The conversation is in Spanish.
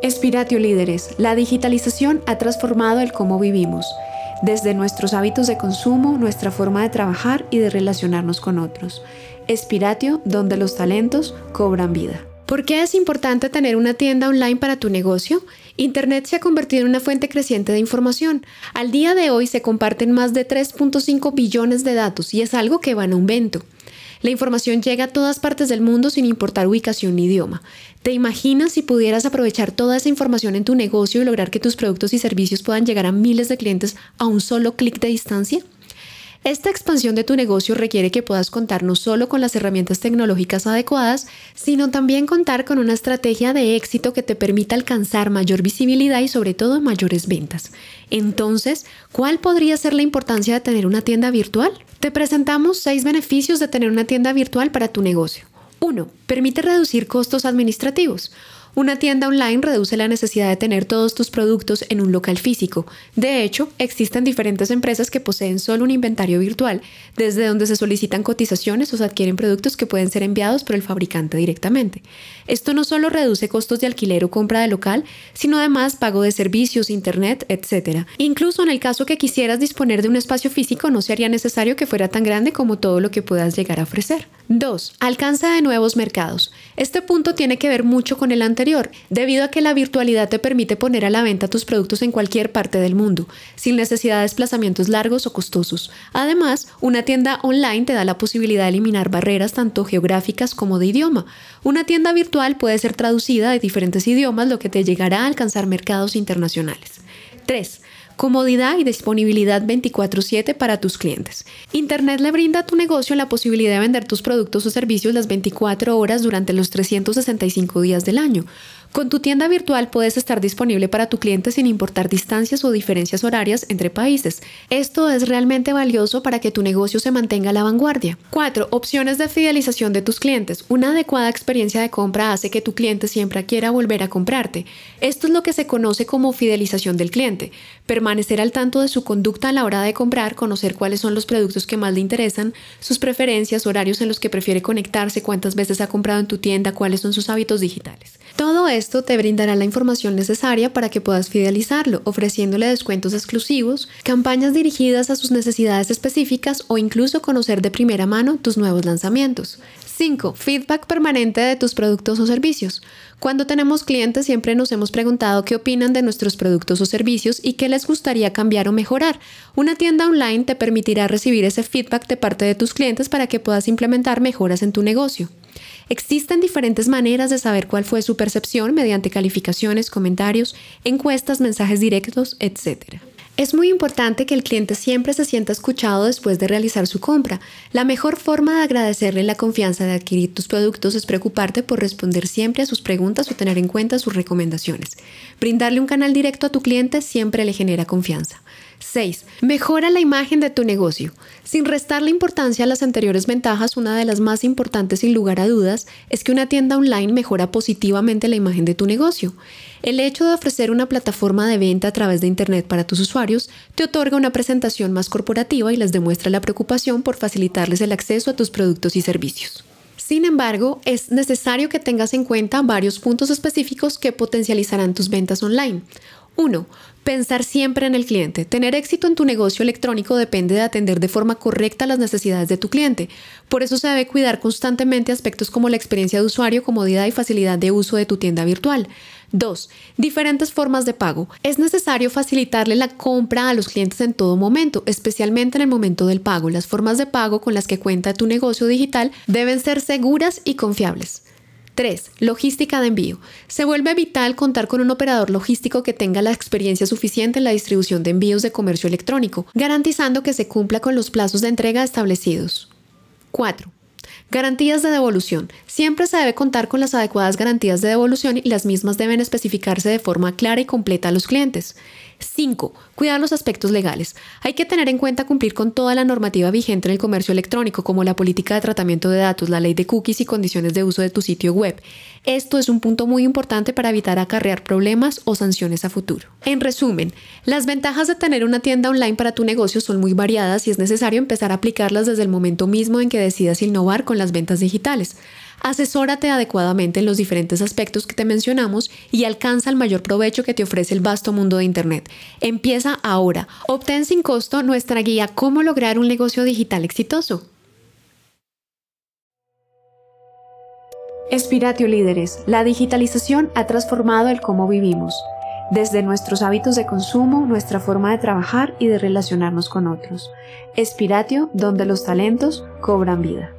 Espiratio Líderes, la digitalización ha transformado el cómo vivimos, desde nuestros hábitos de consumo, nuestra forma de trabajar y de relacionarnos con otros. Espiratio, donde los talentos cobran vida. ¿Por qué es importante tener una tienda online para tu negocio? Internet se ha convertido en una fuente creciente de información. Al día de hoy se comparten más de 3.5 billones de datos y es algo que va en aumento. La información llega a todas partes del mundo sin importar ubicación ni idioma. ¿Te imaginas si pudieras aprovechar toda esa información en tu negocio y lograr que tus productos y servicios puedan llegar a miles de clientes a un solo clic de distancia? Esta expansión de tu negocio requiere que puedas contar no solo con las herramientas tecnológicas adecuadas, sino también contar con una estrategia de éxito que te permita alcanzar mayor visibilidad y sobre todo mayores ventas. Entonces, ¿cuál podría ser la importancia de tener una tienda virtual? Te presentamos seis beneficios de tener una tienda virtual para tu negocio. 1. Permite reducir costos administrativos. Una tienda online reduce la necesidad de tener todos tus productos en un local físico. De hecho, existen diferentes empresas que poseen solo un inventario virtual, desde donde se solicitan cotizaciones o se adquieren productos que pueden ser enviados por el fabricante directamente. Esto no solo reduce costos de alquiler o compra de local, sino además pago de servicios, internet, etc. Incluso en el caso que quisieras disponer de un espacio físico, no sería necesario que fuera tan grande como todo lo que puedas llegar a ofrecer. 2. Alcanza de nuevos mercados. Este punto tiene que ver mucho con el anterior, debido a que la virtualidad te permite poner a la venta tus productos en cualquier parte del mundo, sin necesidad de desplazamientos largos o costosos. Además, una tienda online te da la posibilidad de eliminar barreras tanto geográficas como de idioma. Una tienda virtual puede ser traducida de diferentes idiomas, lo que te llegará a alcanzar mercados internacionales. 3 comodidad y disponibilidad 24/7 para tus clientes. Internet le brinda a tu negocio la posibilidad de vender tus productos o servicios las 24 horas durante los 365 días del año. Con tu tienda virtual puedes estar disponible para tu cliente sin importar distancias o diferencias horarias entre países. Esto es realmente valioso para que tu negocio se mantenga a la vanguardia. 4. Opciones de fidelización de tus clientes. Una adecuada experiencia de compra hace que tu cliente siempre quiera volver a comprarte. Esto es lo que se conoce como fidelización del cliente. Permanecer al tanto de su conducta a la hora de comprar, conocer cuáles son los productos que más le interesan, sus preferencias, horarios en los que prefiere conectarse, cuántas veces ha comprado en tu tienda, cuáles son sus hábitos digitales. Todo esto te brindará la información necesaria para que puedas fidelizarlo, ofreciéndole descuentos exclusivos, campañas dirigidas a sus necesidades específicas o incluso conocer de primera mano tus nuevos lanzamientos. 5. Feedback permanente de tus productos o servicios. Cuando tenemos clientes siempre nos hemos preguntado qué opinan de nuestros productos o servicios y qué les gustaría cambiar o mejorar. Una tienda online te permitirá recibir ese feedback de parte de tus clientes para que puedas implementar mejoras en tu negocio. Existen diferentes maneras de saber cuál fue su percepción mediante calificaciones, comentarios, encuestas, mensajes directos, etc. Es muy importante que el cliente siempre se sienta escuchado después de realizar su compra. La mejor forma de agradecerle la confianza de adquirir tus productos es preocuparte por responder siempre a sus preguntas o tener en cuenta sus recomendaciones. Brindarle un canal directo a tu cliente siempre le genera confianza. 6. Mejora la imagen de tu negocio. Sin restarle importancia a las anteriores ventajas, una de las más importantes sin lugar a dudas es que una tienda online mejora positivamente la imagen de tu negocio. El hecho de ofrecer una plataforma de venta a través de Internet para tus usuarios te otorga una presentación más corporativa y les demuestra la preocupación por facilitarles el acceso a tus productos y servicios. Sin embargo, es necesario que tengas en cuenta varios puntos específicos que potencializarán tus ventas online. 1. Pensar siempre en el cliente. Tener éxito en tu negocio electrónico depende de atender de forma correcta las necesidades de tu cliente. Por eso se debe cuidar constantemente aspectos como la experiencia de usuario, comodidad y facilidad de uso de tu tienda virtual. 2. Diferentes formas de pago. Es necesario facilitarle la compra a los clientes en todo momento, especialmente en el momento del pago. Las formas de pago con las que cuenta tu negocio digital deben ser seguras y confiables. 3. Logística de envío. Se vuelve vital contar con un operador logístico que tenga la experiencia suficiente en la distribución de envíos de comercio electrónico, garantizando que se cumpla con los plazos de entrega establecidos. 4. Garantías de devolución. Siempre se debe contar con las adecuadas garantías de devolución y las mismas deben especificarse de forma clara y completa a los clientes. 5. Cuidar los aspectos legales. Hay que tener en cuenta cumplir con toda la normativa vigente en el comercio electrónico, como la política de tratamiento de datos, la ley de cookies y condiciones de uso de tu sitio web. Esto es un punto muy importante para evitar acarrear problemas o sanciones a futuro. En resumen, las ventajas de tener una tienda online para tu negocio son muy variadas y es necesario empezar a aplicarlas desde el momento mismo en que decidas innovar con las ventas digitales. Asesórate adecuadamente en los diferentes aspectos que te mencionamos y alcanza el mayor provecho que te ofrece el vasto mundo de Internet. Empieza ahora. Obtén sin costo nuestra guía Cómo lograr un negocio digital exitoso. Espiratio Líderes, la digitalización ha transformado el cómo vivimos, desde nuestros hábitos de consumo, nuestra forma de trabajar y de relacionarnos con otros. Espiratio, donde los talentos cobran vida.